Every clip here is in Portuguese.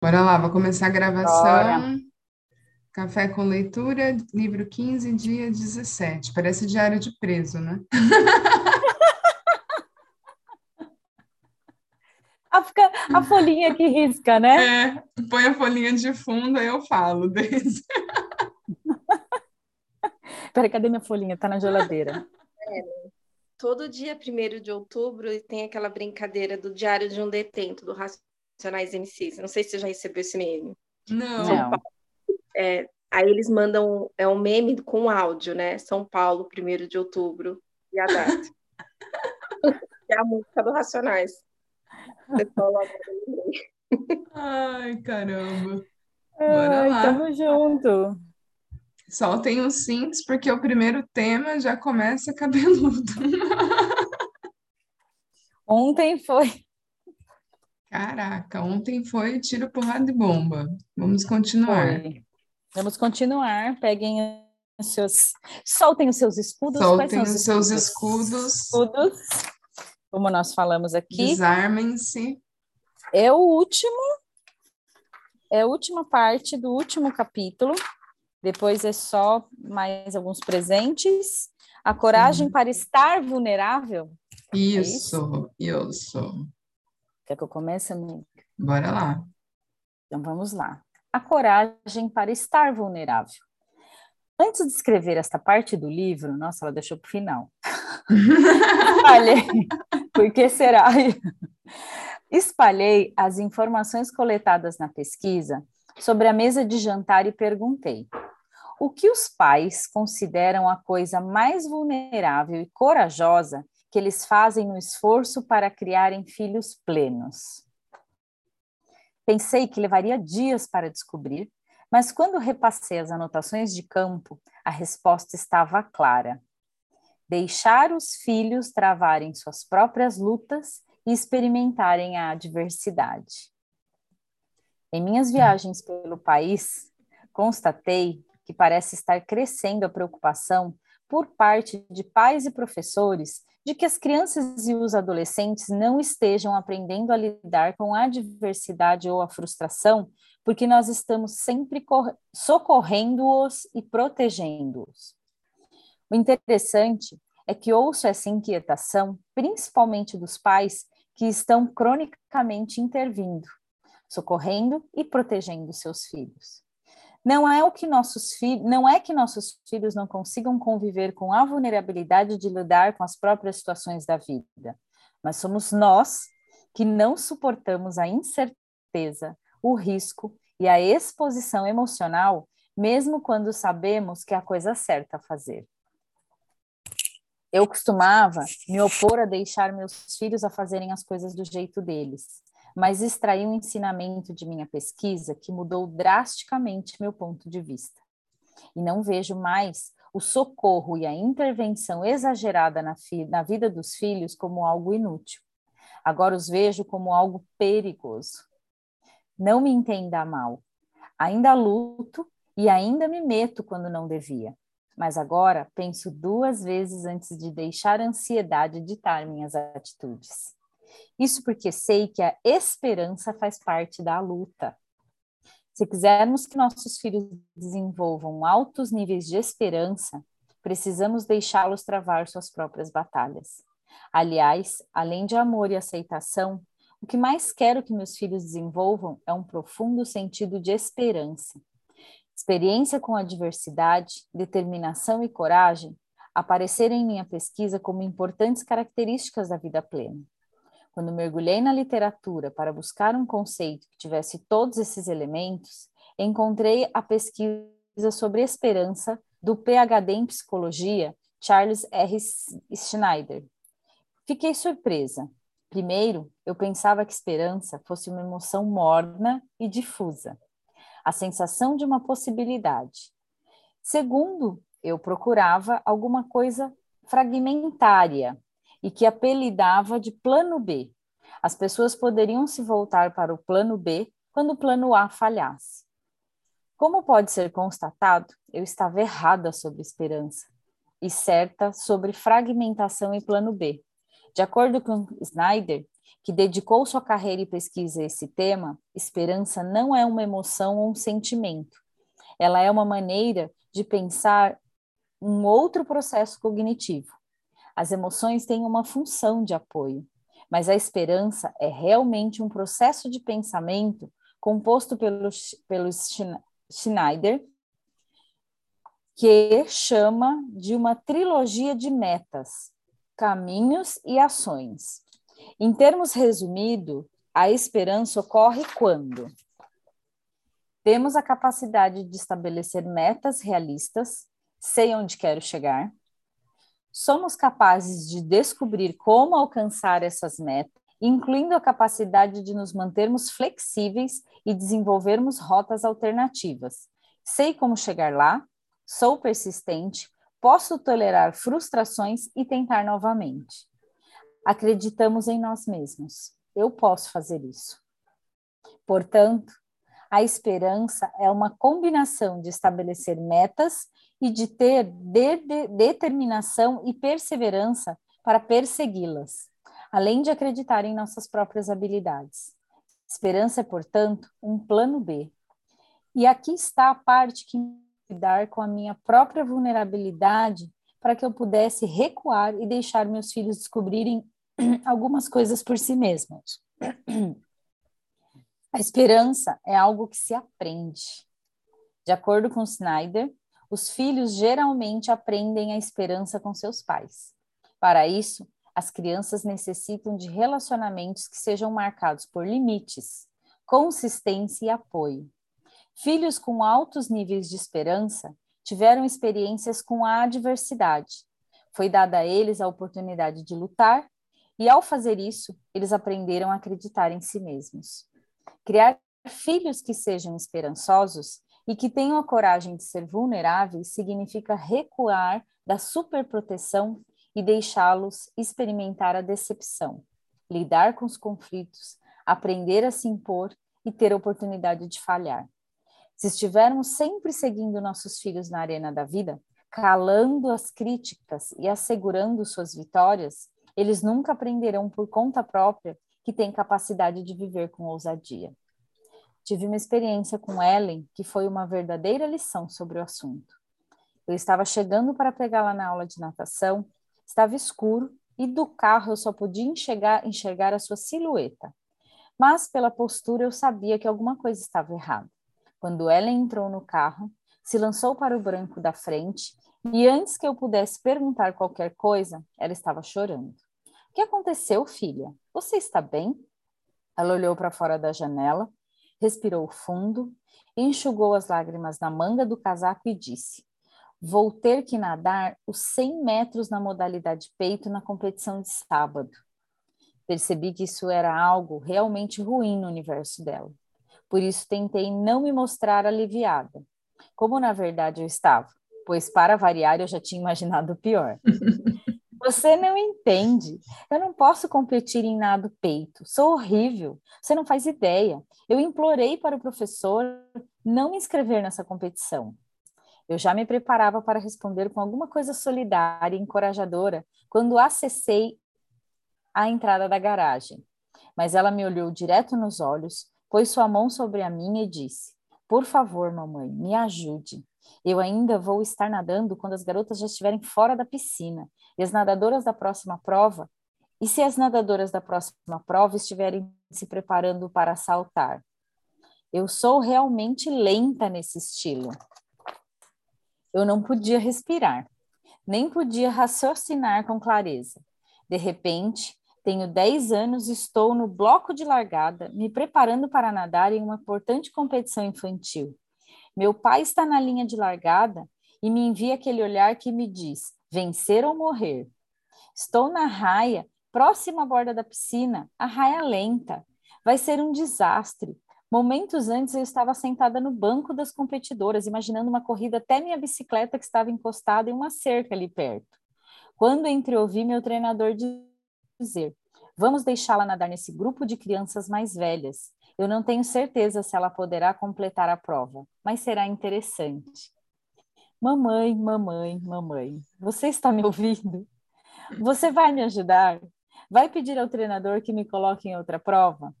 Bora lá, vou começar a gravação. Bora. Café com leitura, livro 15, dia 17. Parece diário de preso, né? A, fica- a folhinha que risca, né? É, põe a folhinha de fundo, aí eu falo. Desde... Peraí, cadê minha folhinha? Tá na geladeira. Todo dia 1 de outubro tem aquela brincadeira do Diário de um Detento, do Racionais MCs. Não sei se você já recebeu esse meme. Não. Não. É, aí eles mandam, é um meme com áudio, né? São Paulo, 1 de outubro, e a data. é a música do Racionais. Ai, caramba. Bora Ai, lá. tamo junto. Soltem os cintos, porque o primeiro tema já começa cabeludo. Ontem foi. Caraca, ontem foi tiro, porrada e bomba. Vamos continuar. Foi. Vamos continuar. Peguem os seus. Soltem os seus escudos. Soltem são os seus escudos, Escudos. Como nós falamos aqui. desarmem-se. É o último. É a última parte do último capítulo. Depois é só mais alguns presentes. A coragem para estar vulnerável. Isso, isso. Quer que eu comece, amiga? Bora lá. Então vamos lá. A coragem para estar vulnerável. Antes de escrever esta parte do livro, nossa, ela deixou para o final. Espalhei. Por que será? Espalhei as informações coletadas na pesquisa sobre a mesa de jantar e perguntei: o que os pais consideram a coisa mais vulnerável e corajosa que eles fazem no esforço para criarem filhos plenos? Pensei que levaria dias para descobrir, mas quando repassei as anotações de campo, a resposta estava clara. Deixar os filhos travarem suas próprias lutas e experimentarem a adversidade. Em minhas viagens pelo país, constatei que parece estar crescendo a preocupação por parte de pais e professores de que as crianças e os adolescentes não estejam aprendendo a lidar com a adversidade ou a frustração, porque nós estamos sempre cor- socorrendo-os e protegendo-os. O interessante é que ouço essa inquietação, principalmente dos pais que estão cronicamente intervindo, socorrendo e protegendo seus filhos. Não é o que nossos filhos, não é que nossos filhos não consigam conviver com a vulnerabilidade de lidar com as próprias situações da vida, mas somos nós que não suportamos a incerteza, o risco e a exposição emocional, mesmo quando sabemos que é a coisa certa a fazer. Eu costumava me opor a deixar meus filhos a fazerem as coisas do jeito deles, mas extraí um ensinamento de minha pesquisa que mudou drasticamente meu ponto de vista. E não vejo mais o socorro e a intervenção exagerada na, na vida dos filhos como algo inútil. Agora os vejo como algo perigoso. Não me entenda mal. Ainda luto e ainda me meto quando não devia. Mas agora penso duas vezes antes de deixar a ansiedade ditar minhas atitudes. Isso porque sei que a esperança faz parte da luta. Se quisermos que nossos filhos desenvolvam altos níveis de esperança, precisamos deixá-los travar suas próprias batalhas. Aliás, além de amor e aceitação, o que mais quero que meus filhos desenvolvam é um profundo sentido de esperança. Experiência com adversidade, determinação e coragem apareceram em minha pesquisa como importantes características da vida plena. Quando mergulhei na literatura para buscar um conceito que tivesse todos esses elementos, encontrei a pesquisa sobre esperança do PhD em psicologia Charles R. Schneider. Fiquei surpresa. Primeiro, eu pensava que esperança fosse uma emoção morna e difusa, a sensação de uma possibilidade. Segundo, eu procurava alguma coisa fragmentária e que apelidava de plano B. As pessoas poderiam se voltar para o plano B quando o plano A falhasse. Como pode ser constatado, eu estava errada sobre esperança e certa sobre fragmentação em plano B. De acordo com Snyder, que dedicou sua carreira e pesquisa a esse tema, esperança não é uma emoção ou um sentimento. Ela é uma maneira de pensar um outro processo cognitivo. As emoções têm uma função de apoio, mas a esperança é realmente um processo de pensamento composto pelo, pelo Schneider, que chama de uma trilogia de metas, caminhos e ações. Em termos resumidos, a esperança ocorre quando temos a capacidade de estabelecer metas realistas, sei onde quero chegar, somos capazes de descobrir como alcançar essas metas, incluindo a capacidade de nos mantermos flexíveis e desenvolvermos rotas alternativas. Sei como chegar lá, sou persistente, posso tolerar frustrações e tentar novamente acreditamos em nós mesmos. Eu posso fazer isso. Portanto, a esperança é uma combinação de estabelecer metas e de ter de de determinação e perseverança para persegui-las, além de acreditar em nossas próprias habilidades. Esperança é, portanto, um plano B. E aqui está a parte que lidar com a minha própria vulnerabilidade para que eu pudesse recuar e deixar meus filhos descobrirem algumas coisas por si mesmos. A esperança é algo que se aprende. De acordo com Snyder, os filhos geralmente aprendem a esperança com seus pais. Para isso, as crianças necessitam de relacionamentos que sejam marcados por limites, consistência e apoio. Filhos com altos níveis de esperança tiveram experiências com a adversidade. Foi dada a eles a oportunidade de lutar e ao fazer isso, eles aprenderam a acreditar em si mesmos. Criar filhos que sejam esperançosos e que tenham a coragem de ser vulneráveis significa recuar da superproteção e deixá-los experimentar a decepção, lidar com os conflitos, aprender a se impor e ter a oportunidade de falhar. Se estivermos sempre seguindo nossos filhos na arena da vida, calando as críticas e assegurando suas vitórias, eles nunca aprenderão por conta própria que têm capacidade de viver com ousadia. Tive uma experiência com Ellen que foi uma verdadeira lição sobre o assunto. Eu estava chegando para pegá-la na aula de natação, estava escuro e do carro eu só podia enxergar, enxergar a sua silhueta. Mas pela postura eu sabia que alguma coisa estava errada. Quando Ellen entrou no carro, se lançou para o branco da frente e antes que eu pudesse perguntar qualquer coisa, ela estava chorando que aconteceu, filha? Você está bem? Ela olhou para fora da janela, respirou fundo, enxugou as lágrimas na manga do casaco e disse: Vou ter que nadar os 100 metros na modalidade peito na competição de sábado. Percebi que isso era algo realmente ruim no universo dela. Por isso tentei não me mostrar aliviada, como na verdade eu estava, pois para variar eu já tinha imaginado o pior. Você não entende. Eu não posso competir em nado peito. Sou horrível. Você não faz ideia. Eu implorei para o professor não me inscrever nessa competição. Eu já me preparava para responder com alguma coisa solidária e encorajadora quando acessei a entrada da garagem. Mas ela me olhou direto nos olhos, pôs sua mão sobre a minha e disse: Por favor, mamãe, me ajude. Eu ainda vou estar nadando quando as garotas já estiverem fora da piscina. E as nadadoras da próxima prova? E se as nadadoras da próxima prova estiverem se preparando para saltar? Eu sou realmente lenta nesse estilo. Eu não podia respirar, nem podia raciocinar com clareza. De repente, tenho 10 anos e estou no bloco de largada, me preparando para nadar em uma importante competição infantil. Meu pai está na linha de largada e me envia aquele olhar que me diz: vencer ou morrer. Estou na raia, próxima à borda da piscina, a raia lenta. Vai ser um desastre. Momentos antes eu estava sentada no banco das competidoras, imaginando uma corrida até minha bicicleta que estava encostada em uma cerca ali perto. Quando entreouvi meu treinador dizer: Vamos deixá-la nadar nesse grupo de crianças mais velhas. Eu não tenho certeza se ela poderá completar a prova, mas será interessante. Mamãe, mamãe, mamãe, você está me ouvindo? Você vai me ajudar? Vai pedir ao treinador que me coloque em outra prova?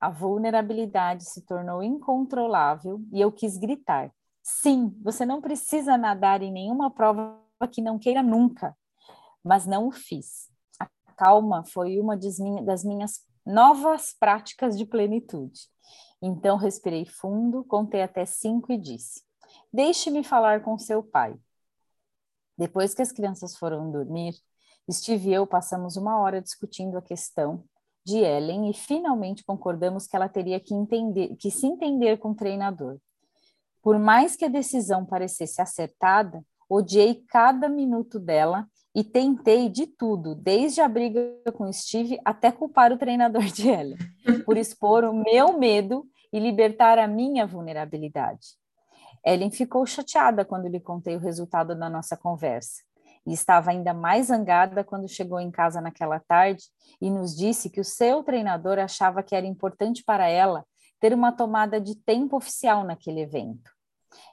A vulnerabilidade se tornou incontrolável e eu quis gritar: Sim, você não precisa nadar em nenhuma prova que não queira nunca. Mas não o fiz. A calma foi uma das minhas novas práticas de plenitude. Então respirei fundo, contei até cinco e disse: Deixe-me falar com seu pai. Depois que as crianças foram dormir, Steve e eu passamos uma hora discutindo a questão de Ellen e finalmente concordamos que ela teria que entender, que se entender com o treinador. Por mais que a decisão parecesse acertada, odiei cada minuto dela e tentei de tudo, desde a briga com Steve até culpar o treinador de Ellen, por expor o meu medo e libertar a minha vulnerabilidade. Ellen ficou chateada quando lhe contei o resultado da nossa conversa e estava ainda mais zangada quando chegou em casa naquela tarde e nos disse que o seu treinador achava que era importante para ela ter uma tomada de tempo oficial naquele evento.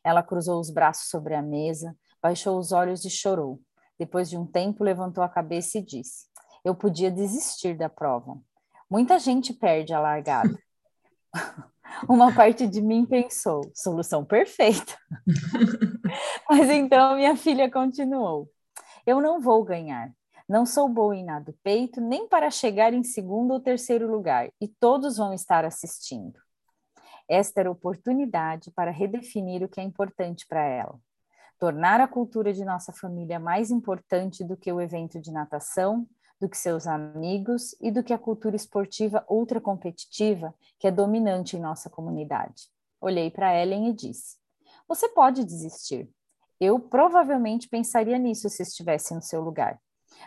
Ela cruzou os braços sobre a mesa, baixou os olhos e chorou. Depois de um tempo, levantou a cabeça e disse: Eu podia desistir da prova. Muita gente perde a largada. Uma parte de mim pensou: solução perfeita. Mas então minha filha continuou: Eu não vou ganhar. Não sou boa em nada peito, nem para chegar em segundo ou terceiro lugar, e todos vão estar assistindo. Esta era a oportunidade para redefinir o que é importante para ela. Tornar a cultura de nossa família mais importante do que o evento de natação, do que seus amigos e do que a cultura esportiva ultra competitiva que é dominante em nossa comunidade. Olhei para Ellen e disse: Você pode desistir. Eu provavelmente pensaria nisso se estivesse no seu lugar.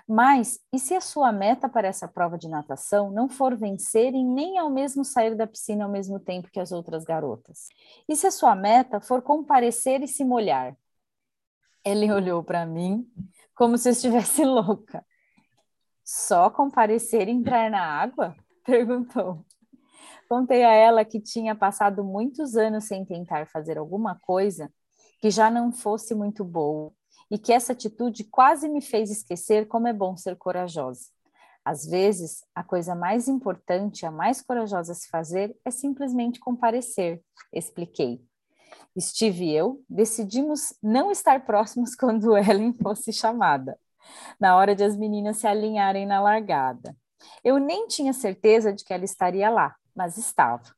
Mas e se a sua meta para essa prova de natação não for vencer e nem ao mesmo sair da piscina ao mesmo tempo que as outras garotas? E se a sua meta for comparecer e se molhar? Ellen olhou para mim como se estivesse louca. Só comparecer e entrar na água? perguntou. Contei a ela que tinha passado muitos anos sem tentar fazer alguma coisa que já não fosse muito boa e que essa atitude quase me fez esquecer como é bom ser corajosa. Às vezes, a coisa mais importante, a mais corajosa a se fazer é simplesmente comparecer, expliquei. Steve e eu decidimos não estar próximos quando Ellen fosse chamada, na hora de as meninas se alinharem na largada. Eu nem tinha certeza de que ela estaria lá, mas estava.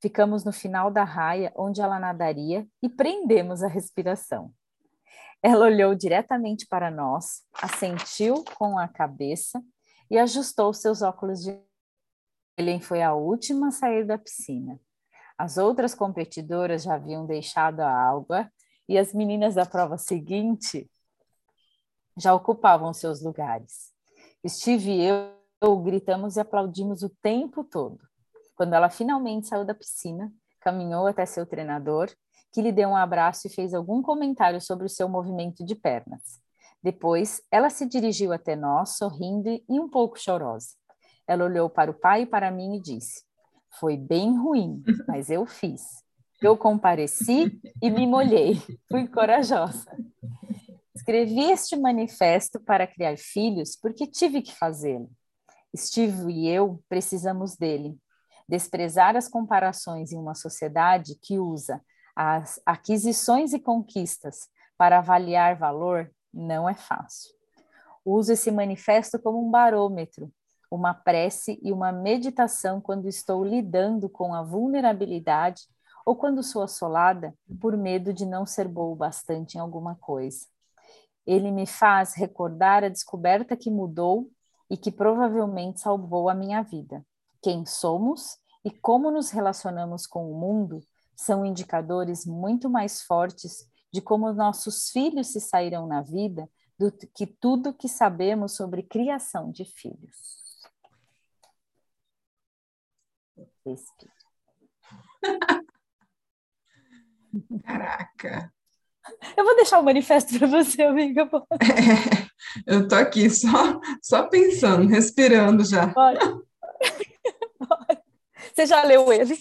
Ficamos no final da raia onde ela nadaria e prendemos a respiração. Ela olhou diretamente para nós, assentiu com a cabeça e ajustou seus óculos de. Helen foi a última a sair da piscina. As outras competidoras já haviam deixado a água e as meninas da prova seguinte já ocupavam seus lugares. Steve e eu gritamos e aplaudimos o tempo todo. Quando ela finalmente saiu da piscina, caminhou até seu treinador que lhe deu um abraço e fez algum comentário sobre o seu movimento de pernas. Depois, ela se dirigiu até nós, sorrindo e um pouco chorosa. Ela olhou para o pai e para mim e disse: Foi bem ruim, mas eu fiz. Eu compareci e me molhei. Fui corajosa. Escrevi este manifesto para criar filhos porque tive que fazê-lo. Steve e eu precisamos dele. Desprezar as comparações em uma sociedade que usa as aquisições e conquistas para avaliar valor não é fácil. Uso esse manifesto como um barômetro, uma prece e uma meditação quando estou lidando com a vulnerabilidade ou quando sou assolada por medo de não ser boa o bastante em alguma coisa. Ele me faz recordar a descoberta que mudou e que provavelmente salvou a minha vida. Quem somos e como nos relacionamos com o mundo são indicadores muito mais fortes de como nossos filhos se sairão na vida do que tudo que sabemos sobre criação de filhos. Caraca! Eu vou deixar o manifesto para você, amiga. É, eu tô aqui só, só pensando, respirando já. Bora. Você já leu ele?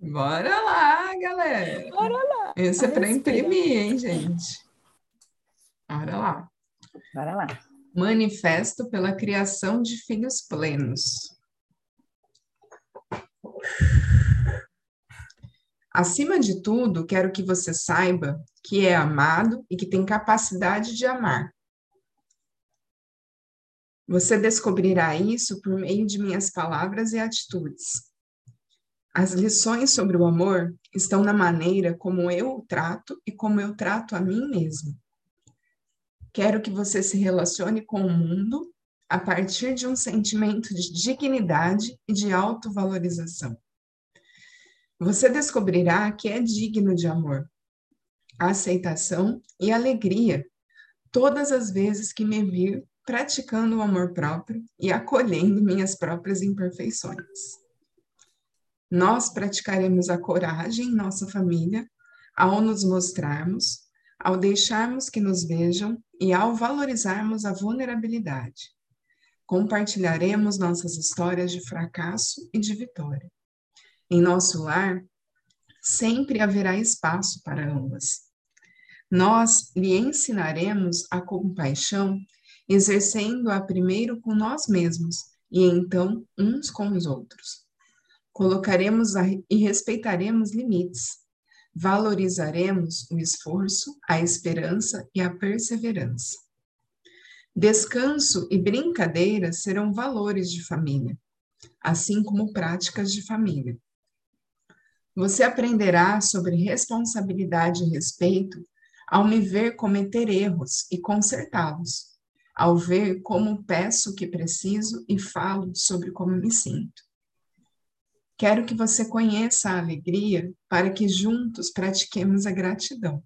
Bora lá, galera. Bora lá. Esse é para imprimir, hein, gente? Bora lá. Bora lá. Manifesto pela criação de filhos plenos. Acima de tudo, quero que você saiba que é amado e que tem capacidade de amar. Você descobrirá isso por meio de minhas palavras e atitudes. As lições sobre o amor estão na maneira como eu o trato e como eu trato a mim mesmo. Quero que você se relacione com o mundo a partir de um sentimento de dignidade e de autovalorização. Você descobrirá que é digno de amor, aceitação e alegria todas as vezes que me vir praticando o amor próprio e acolhendo minhas próprias imperfeições. Nós praticaremos a coragem em nossa família ao nos mostrarmos, ao deixarmos que nos vejam e ao valorizarmos a vulnerabilidade. Compartilharemos nossas histórias de fracasso e de vitória. Em nosso lar, sempre haverá espaço para ambas. Nós lhe ensinaremos a compaixão, exercendo-a primeiro com nós mesmos e então uns com os outros. Colocaremos e respeitaremos limites. Valorizaremos o esforço, a esperança e a perseverança. Descanso e brincadeira serão valores de família, assim como práticas de família. Você aprenderá sobre responsabilidade e respeito ao me ver cometer erros e consertá-los, ao ver como peço o que preciso e falo sobre como me sinto. Quero que você conheça a alegria para que juntos pratiquemos a gratidão.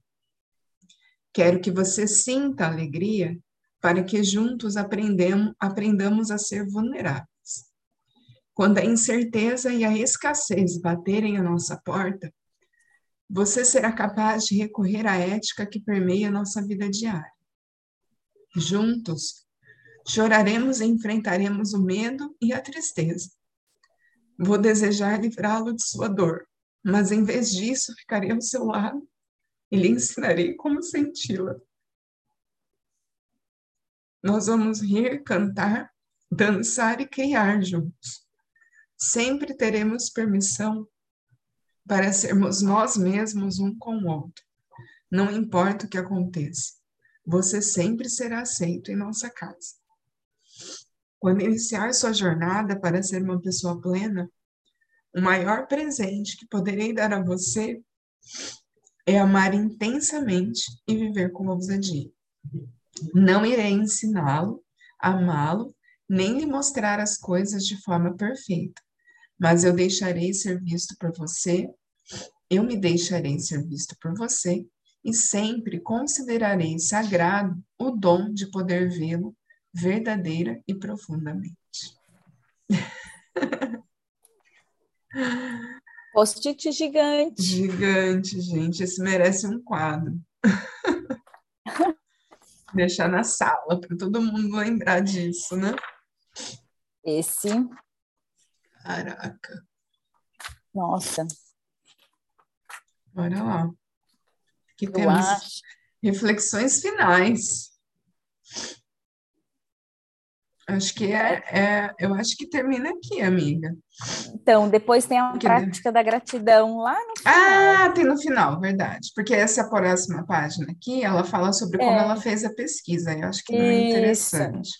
Quero que você sinta a alegria para que juntos aprendamos a ser vulneráveis. Quando a incerteza e a escassez baterem a nossa porta, você será capaz de recorrer à ética que permeia nossa vida diária. Juntos, choraremos e enfrentaremos o medo e a tristeza Vou desejar livrá-lo de sua dor, mas em vez disso ficarei ao seu lado e lhe ensinarei como senti-la. Nós vamos rir, cantar, dançar e criar juntos. Sempre teremos permissão para sermos nós mesmos um com o outro. Não importa o que aconteça, você sempre será aceito em nossa casa. Quando iniciar sua jornada para ser uma pessoa plena, o maior presente que poderei dar a você é amar intensamente e viver com ousadia. Não irei ensiná-lo, amá-lo, nem lhe mostrar as coisas de forma perfeita, mas eu deixarei ser visto por você, eu me deixarei ser visto por você e sempre considerarei sagrado o dom de poder vê-lo verdadeira e profundamente. Post-it gigante. Gigante, gente. Esse merece um quadro. Deixar na sala para todo mundo lembrar disso, né? Esse. Caraca. Nossa. Bora lá. Aqui Eu temos acho. reflexões finais. Acho que é, é, eu acho que termina aqui, amiga. Então, depois tem a prática da gratidão lá no final. Ah, tem no final, verdade. Porque essa próxima página aqui, ela fala sobre como é. ela fez a pesquisa. Eu acho que não é interessante.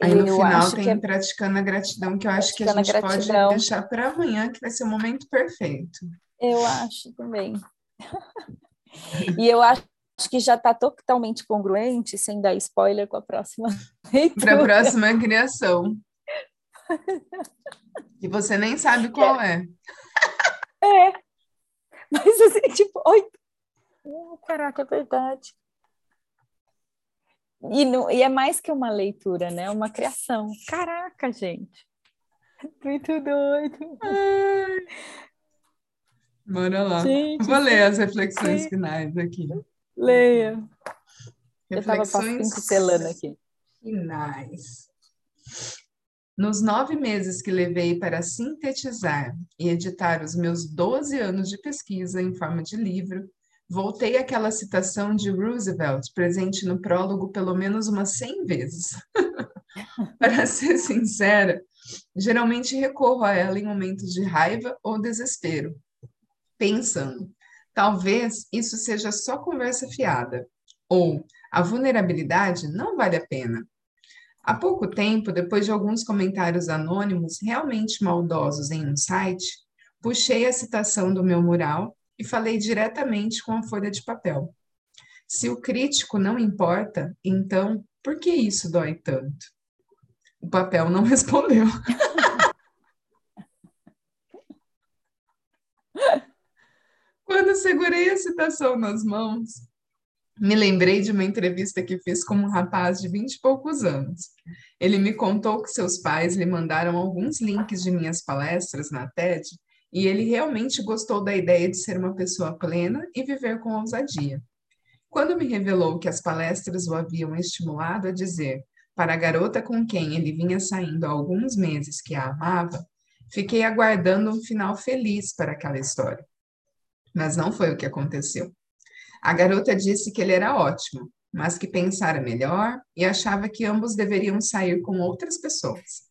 Aí no eu final tem é... praticando a gratidão, que eu acho que a gente pode deixar para amanhã, que vai ser o momento perfeito. Eu acho também. e eu acho acho que já está totalmente congruente, sem dar spoiler com a próxima Para a próxima criação. e você nem sabe qual é. É. Mas assim, tipo, oi. Oh, caraca, é verdade. E, não, e é mais que uma leitura, né? É uma criação. Caraca, gente. Muito doido. Ai. Bora lá. Gente, Vou ler as reflexões sim. finais aqui. Leia. Eu estava pincelando aqui. Finais. Nos nove meses que levei para sintetizar e editar os meus 12 anos de pesquisa em forma de livro, Voltei àquela citação de Roosevelt, presente no prólogo pelo menos umas 100 vezes. Para ser sincera, geralmente recorro a ela em momentos de raiva ou desespero, pensando, talvez isso seja só conversa fiada, ou a vulnerabilidade não vale a pena. Há pouco tempo, depois de alguns comentários anônimos realmente maldosos em um site, puxei a citação do meu mural e falei diretamente com a folha de papel. Se o crítico não importa, então por que isso dói tanto? O papel não respondeu. Quando segurei a citação nas mãos, me lembrei de uma entrevista que fiz com um rapaz de vinte e poucos anos. Ele me contou que seus pais lhe mandaram alguns links de minhas palestras na TED e ele realmente gostou da ideia de ser uma pessoa plena e viver com ousadia. Quando me revelou que as palestras o haviam estimulado a dizer para a garota com quem ele vinha saindo há alguns meses que a amava, fiquei aguardando um final feliz para aquela história. Mas não foi o que aconteceu. A garota disse que ele era ótimo, mas que pensara melhor e achava que ambos deveriam sair com outras pessoas.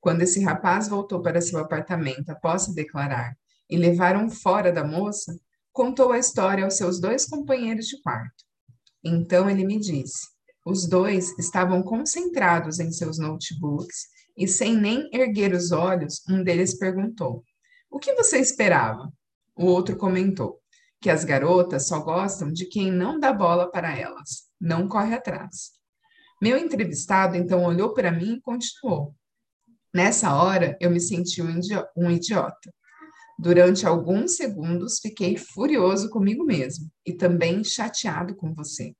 Quando esse rapaz voltou para seu apartamento após se declarar e levaram fora da moça, contou a história aos seus dois companheiros de quarto. Então ele me disse: os dois estavam concentrados em seus notebooks e, sem nem erguer os olhos, um deles perguntou: O que você esperava? O outro comentou: Que as garotas só gostam de quem não dá bola para elas, não corre atrás. Meu entrevistado então olhou para mim e continuou: Nessa hora, eu me senti um idiota. Durante alguns segundos, fiquei furioso comigo mesmo e também chateado com você.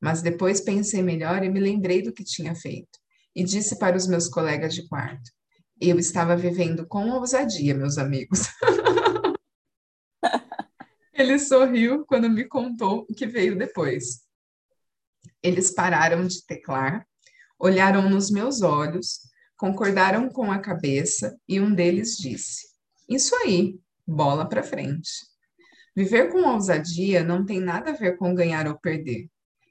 Mas depois pensei melhor e me lembrei do que tinha feito. E disse para os meus colegas de quarto: Eu estava vivendo com ousadia, meus amigos. Ele sorriu quando me contou o que veio depois. Eles pararam de teclar, olharam nos meus olhos concordaram com a cabeça e um deles disse: Isso aí, bola para frente. Viver com ousadia não tem nada a ver com ganhar ou perder,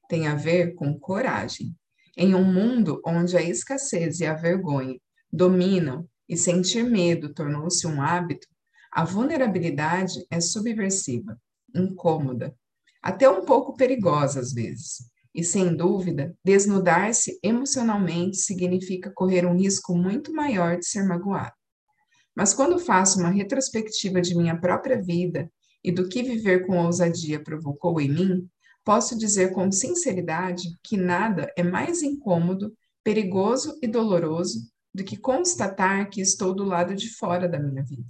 tem a ver com coragem. Em um mundo onde a escassez e a vergonha dominam e sentir medo tornou-se um hábito, a vulnerabilidade é subversiva, incômoda, até um pouco perigosa às vezes. E, sem dúvida, desnudar-se emocionalmente significa correr um risco muito maior de ser magoado. Mas quando faço uma retrospectiva de minha própria vida e do que viver com ousadia provocou em mim, posso dizer com sinceridade que nada é mais incômodo, perigoso e doloroso do que constatar que estou do lado de fora da minha vida,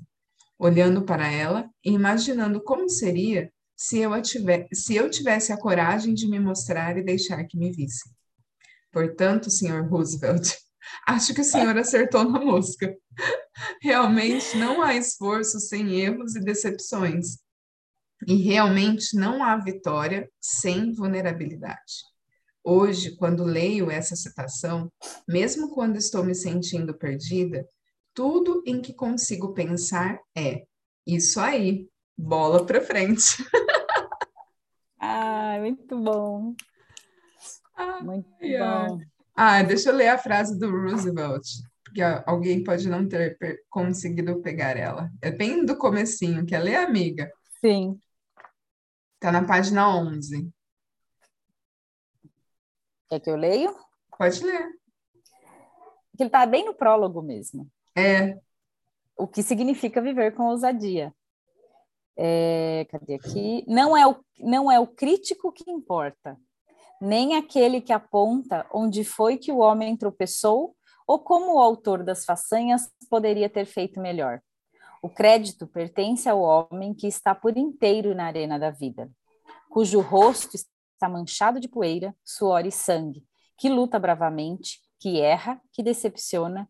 olhando para ela e imaginando como seria se eu, tiver, se eu tivesse a coragem de me mostrar e deixar que me vissem. Portanto, senhor Roosevelt, acho que o senhor acertou na mosca. Realmente não há esforço sem erros e decepções. E realmente não há vitória sem vulnerabilidade. Hoje, quando leio essa citação, mesmo quando estou me sentindo perdida, tudo em que consigo pensar é: isso aí, bola para frente. Ah, muito bom. Ah, muito bom. Ah, deixa eu ler a frase do Roosevelt, porque alguém pode não ter conseguido pegar ela. É bem do comecinho, quer ler, amiga? Sim. Está na página 11. Quer que eu leio? Pode ler. Ele está bem no prólogo mesmo. É. O que significa viver com ousadia. É, cadê aqui? Não é, o, não é o crítico que importa, nem aquele que aponta onde foi que o homem tropeçou ou como o autor das façanhas poderia ter feito melhor. O crédito pertence ao homem que está por inteiro na arena da vida, cujo rosto está manchado de poeira, suor e sangue, que luta bravamente, que erra, que decepciona,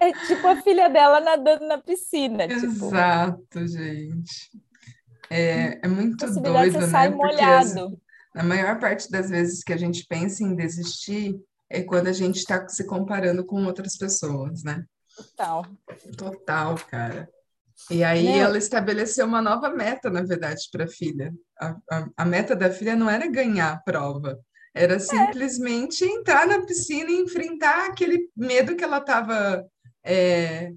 É tipo a filha dela nadando na piscina. Tipo. Exato, tipo. gente. É, é muito doido, você né? sai molhado. a maior parte das vezes que a gente pensa em desistir é quando a gente está se comparando com outras pessoas, né? Total. Total, cara. E aí Meu... ela estabeleceu uma nova meta, na verdade, para a filha. A, meta da filha não era ganhar a prova, era é. simplesmente entrar na piscina e enfrentar aquele medo que ela estava é,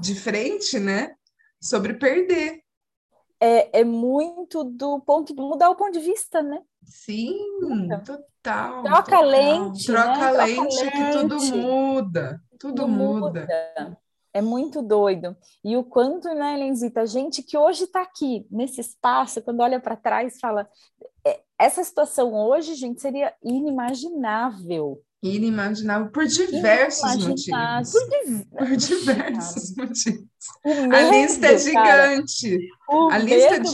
de frente, né? Sobre perder. É, é muito do ponto de mudar o ponto de vista, né? Sim, total. Troca total. lente. Troca, né? lente, Troca lente que tudo muda. Tudo, tudo muda. muda. É muito doido. E o quanto, né, Lenzita, gente que hoje está aqui, nesse espaço, quando olha para trás, fala: é, essa situação hoje, gente, seria inimaginável. Inimaginável por diversos motivos. Por, por diversos motivos. Medo, a lista é gigante. a lista de,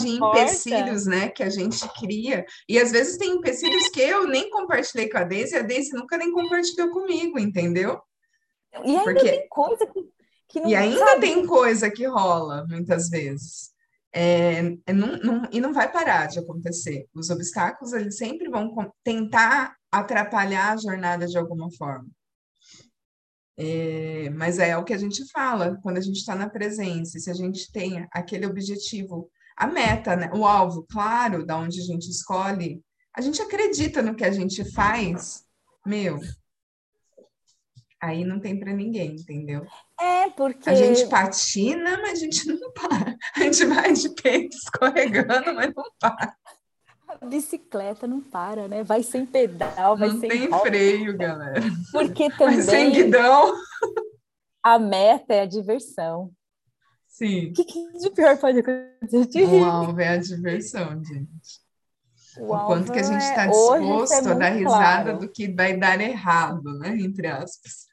de empecilhos né, que a gente cria. E às vezes tem empecilhos que eu nem compartilhei com a Deise, e a Deise nunca nem compartilhou comigo, entendeu? E ainda Porque... tem coisa que, que não E ainda sabe. tem coisa que rola, muitas vezes. É, é, não, não, e não vai parar de acontecer. Os obstáculos, eles sempre vão tentar atrapalhar a jornada de alguma forma. É, mas é o que a gente fala quando a gente está na presença, se a gente tem aquele objetivo, a meta, né, o alvo claro da onde a gente escolhe, a gente acredita no que a gente faz, meu, aí não tem para ninguém, entendeu? É, porque. A gente patina, mas a gente não para. A gente vai de peito escorregando, mas não para. A bicicleta não para, né? Vai sem pedal, vai não sem. Tem roda. freio, galera. Porque também. Vai sem guidão. A meta é a diversão. Sim. O que, que de pior pode acontecer? O alvo é a diversão, gente. O, o quanto que a gente está é... disposto é a dar risada claro. do que vai dar errado, né? Entre aspas.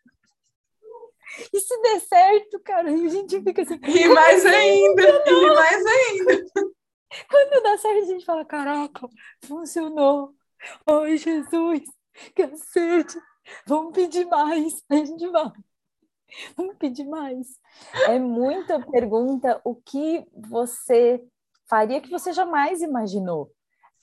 E se der certo, cara, a gente fica assim. E mais ainda, e mais ainda. Quando dá certo, a gente fala: caraca, funcionou. Ai, Jesus, cacete, vamos pedir mais. A gente vai. Vamos pedir mais. É muita pergunta. O que você faria que você jamais imaginou?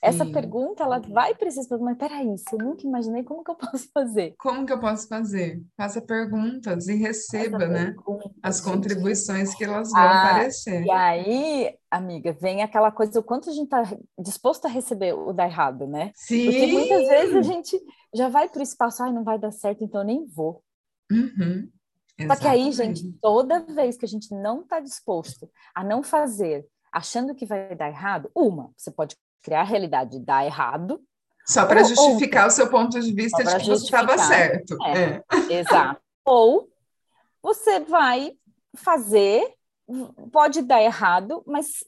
Essa pergunta, ela vai precisar, mas peraí, se eu nunca imaginei, como que eu posso fazer? Como que eu posso fazer? Faça perguntas e receba, né? As contribuições que elas vão ah, aparecer. E aí, amiga, vem aquela coisa, o quanto a gente está disposto a receber o dar errado, né? Sim! Porque muitas vezes a gente já vai para o espaço, ai, não vai dar certo, então eu nem vou. Uhum. Só que aí, gente, toda vez que a gente não está disposto a não fazer, achando que vai dar errado, uma, você pode criar a realidade dar errado. Só para justificar ou, o seu ponto de vista de que você estava certo. É, é. Exato. ou você vai fazer, pode dar errado, mas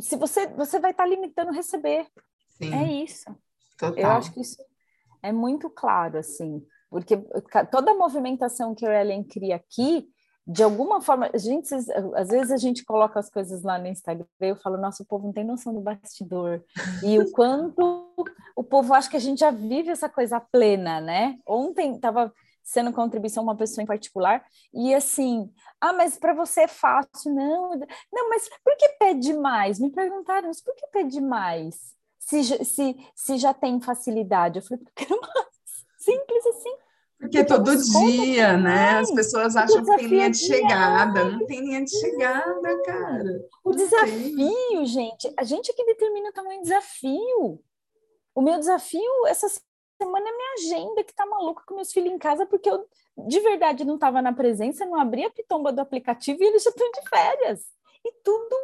se você, você vai estar tá limitando receber. Sim. É isso. Total. Eu acho que isso é muito claro, assim, porque toda a movimentação que o Ellen cria aqui de alguma forma, a gente, às vezes a gente coloca as coisas lá no Instagram e eu falo, nossa, o povo não tem noção do bastidor. E o quanto o povo acha que a gente já vive essa coisa plena, né? Ontem estava sendo contribuição uma pessoa em particular e assim, ah, mas para você é fácil, não, não, mas por que pede mais? Me perguntaram, mas por que pede mais? Se, se, se já tem facilidade, eu falei, porque não mais. Simples assim. Porque todo dia, né? As pessoas acham que tem linha de chegada. Não tem linha de chegada, cara. O desafio, gente, a gente é que determina o tamanho do desafio. O meu desafio essa semana é minha agenda, que tá maluca com meus filhos em casa, porque eu de verdade não estava na presença, não abri a pitomba do aplicativo e eles já estão de férias. E tudo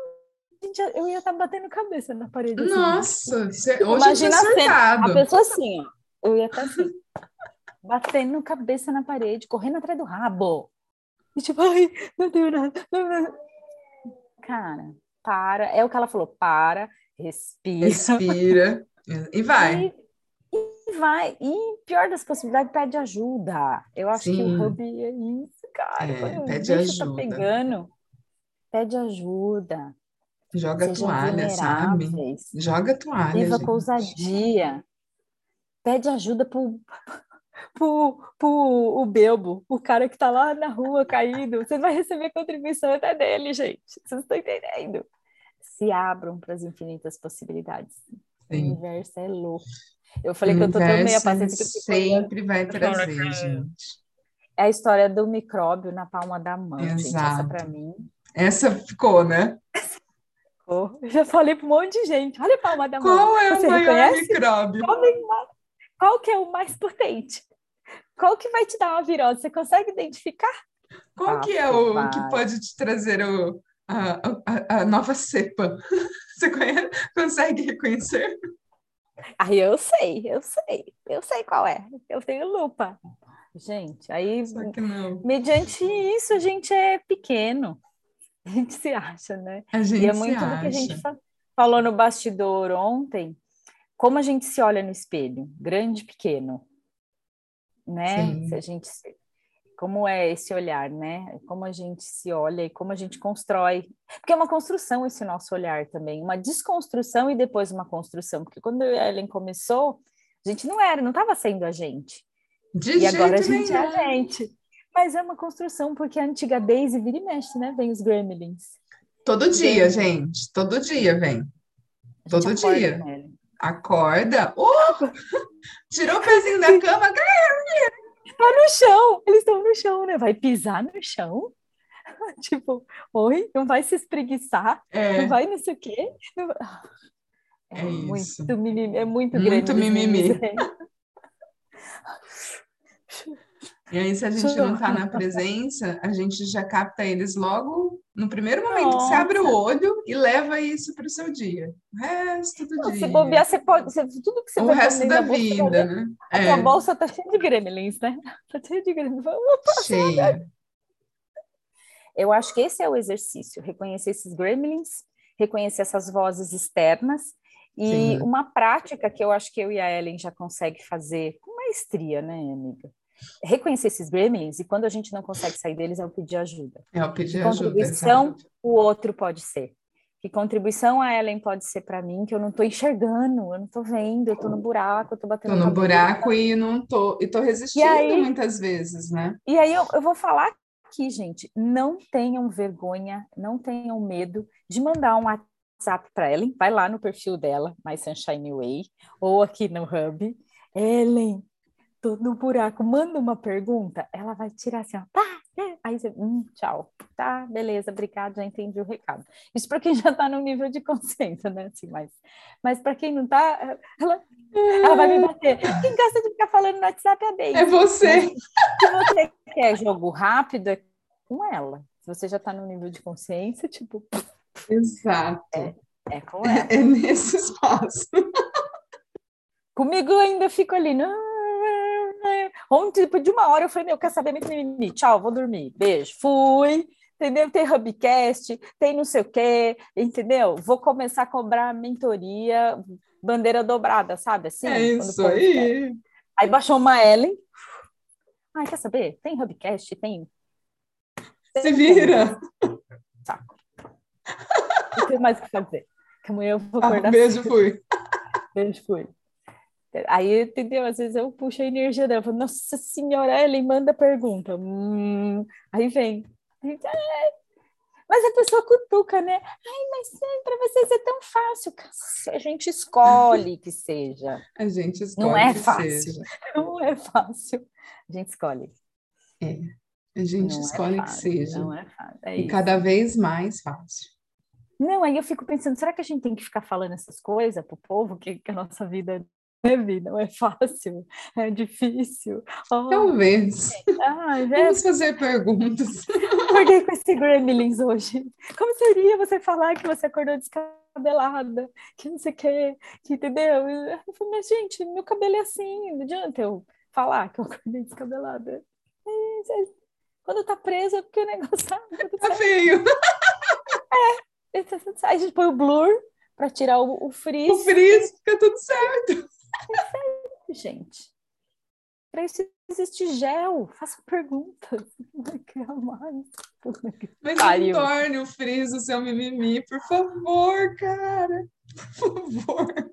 eu ia estar tá batendo cabeça na parede. Assim, Nossa, assim. hoje Imagina a, cena, a pessoa assim, ó. Eu ia estar tá assim batendo cabeça na parede, correndo atrás do rabo. E tipo, ai, não tenho nada. Cara, para. É o que ela falou, para, respira. Respira. E vai. E, e vai. E pior das possibilidades, pede ajuda. Eu acho Sim. que o hub é isso, cara. É, pede tá ajuda. Tá pegando, pede ajuda. Joga Sejam toalha, sabe? Joga toalha. Leva gente. com ousadia. Pede ajuda pro, pro, pro o Belbo, o cara que tá lá na rua caído. Você vai receber contribuição até dele, gente. Vocês estão entendendo? Se abram para as infinitas possibilidades. Sim. O universo é louco. Eu falei o que eu tô tão meia paciência que eu sempre vai trazer, gente. É a história do micróbio na palma da mão, Exato. gente. Essa para mim. Essa ficou, né? Ficou. Eu já falei para um monte de gente. Olha a palma da mão. Qual é Você o maior reconhece? micróbio? Qual, qual que é o mais potente? Qual que vai te dar uma virose? Você consegue identificar? Qual ah, que é o vai. que pode te trazer o, a, a, a nova cepa? Você conhece, consegue reconhecer? Aí eu sei, eu sei, eu sei qual é. Eu tenho lupa. Gente, aí mediante isso a gente é pequeno. A gente se acha, né? A gente e é muito do que a gente falou no bastidor ontem, como a gente se olha no espelho, grande, pequeno né? Sim. Se a gente como é esse olhar, né? Como a gente se olha e como a gente constrói. Porque é uma construção esse nosso olhar também, uma desconstrução e depois uma construção. Porque quando a Ellen começou, a gente não era, não estava sendo a gente. De e agora a gente é a gente. Mas é uma construção, porque a antiga Daisy vira e mexe, né? Vem os gremlins. Todo dia, gente. Todo dia vem. Todo dia. Né, Acorda. Uh! Tirou o pezinho da cama. Tá no chão. Eles estão no chão, né? Vai pisar no chão. tipo, oi, não vai se espreguiçar, é. não vai não sei o quê. É, é muito mimimi, é muito, muito mimimi. E aí, se a gente não está na presença, a gente já capta eles logo no primeiro momento Nossa. que você abre o olho e leva isso para o seu dia. O resto do não, dia. Se bobear, você pode. Você, tudo que você O resto da vida, bolsa, né? A é. sua bolsa tá cheia de gremlins, né? Tá cheia de gremlins. Cheia. Eu acho que esse é o exercício: reconhecer esses gremlins, reconhecer essas vozes externas. E Sim. uma prática que eu acho que eu e a Ellen já consegue fazer com maestria, né, amiga? Reconhecer esses gremlins e quando a gente não consegue sair deles é o pedir ajuda. É o pedir que ajuda. Contribuição o outro pode ser. Que contribuição a Ellen pode ser para mim que eu não estou enxergando, eu não estou vendo, eu estou no buraco, eu estou batendo. Estou no buraco e não tô e tô resistindo e aí, muitas vezes, né? E aí eu, eu vou falar aqui, gente, não tenham vergonha, não tenham medo de mandar um WhatsApp para Ellen, vai lá no perfil dela, My Sunshine Way, ou aqui no Hub. Ellen, no buraco, manda uma pergunta, ela vai tirar assim, ó, tá, é. aí você, hum, tchau, tá, beleza, obrigado, já entendi o recado. Isso para quem já está no nível de consciência, né, assim, mas, mas para quem não está, ela, ela vai me bater. Quem gosta de ficar falando no WhatsApp é Deise. É você. Se você quer jogo rápido, é com ela. Se você já está no nível de consciência, tipo... Exato. É, é com ela. É, é nesse espaço. Comigo ainda fico ali, não Ontem, depois de uma hora, eu falei, meu, quer saber? Mimimi, tchau, vou dormir. Beijo. Fui, entendeu? Tem Hubcast, tem não sei o quê, entendeu? Vou começar a cobrar mentoria, bandeira dobrada, sabe? Assim, é isso aí. Quer. Aí baixou uma Ellen. Ai, quer saber? Tem Hubcast, tem. Se vira. Saco. Não tem mais o que fazer. Que amanhã eu vou ah, acordar. Ah, beijo, fui. Beijo, fui. Aí, entendeu? Às vezes eu puxo a energia dela, falo, nossa senhora, Ellen, manda pergunta. Hum, aí vem. Mas a pessoa cutuca, né? Ai, mas para vocês é tão fácil. A gente escolhe que seja. A gente escolhe. Não é fácil. Seja. Não é fácil. A gente escolhe. É. A gente não é escolhe é fácil, que seja. Não é fácil. É e cada vez mais fácil. Não, aí eu fico pensando, será que a gente tem que ficar falando essas coisas pro povo, que, que a nossa vida leve, não é fácil, é difícil. Oh, Talvez. Ai, Vamos fazer perguntas. Acordei com esse gremlins hoje. Como seria você falar que você acordou descabelada, que não sei o quê, que entendeu? Eu falei, mas gente, meu cabelo é assim, não adianta eu falar que eu acordei descabelada. É, quando tá preso é porque o negócio tá, tá feio. É, a gente põe o blur para tirar o, o frizz. O frizz, fica tudo certo. Perfeito, gente. Para isso existe gel. Faça perguntas. Não mais. Mas não torne o friso o seu mimimi, por favor, cara. Por favor.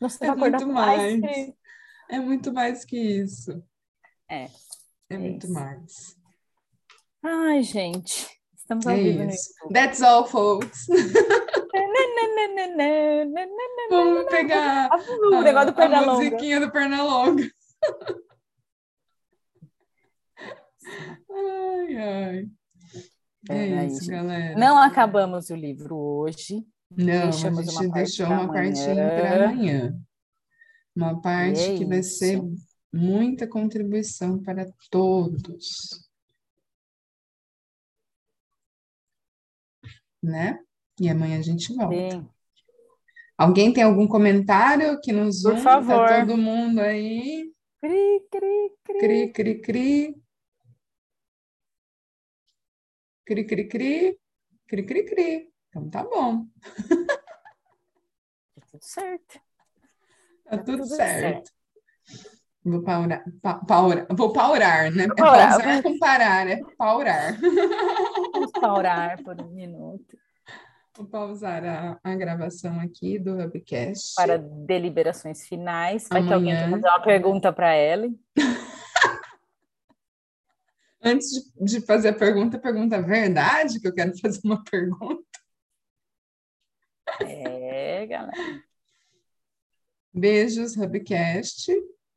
Você é muito mais. mais É muito mais que isso. É. É, é muito isso. mais. Ai, gente. Estamos ao é vivo isso. That's all, folks. Vamos pegar o negócio do a, a musiquinha do Pernalonga. ai, ai. É, é isso, galera. Não acabamos o livro hoje. Não, Deixamos a gente deixou uma partinha para amanhã. Uma parte é que vai ser muita contribuição para todos. Né? E amanhã a gente volta. Sim. Alguém tem algum comentário que nos Por favor. Tá todo mundo aí? Cri, cri, cri. Cri, cri, cri. Cri, cri, cri. Cri, cri, cri. Então tá bom. Tá tudo certo. Tá, tá tudo, tudo certo. certo. Vou paurar, pa, paurar, vou paurar, né? É paurar. É pausar com parar, é paurar. Vamos paurar por um minuto. Vou pausar a, a gravação aqui do Hubcast. Para deliberações finais. Vai Amanhã. que alguém quer fazer uma pergunta para Ellen. Antes de, de, fazer a pergunta, pergunta verdade, que eu quero fazer uma pergunta. É, galera. Beijos, Hubcast.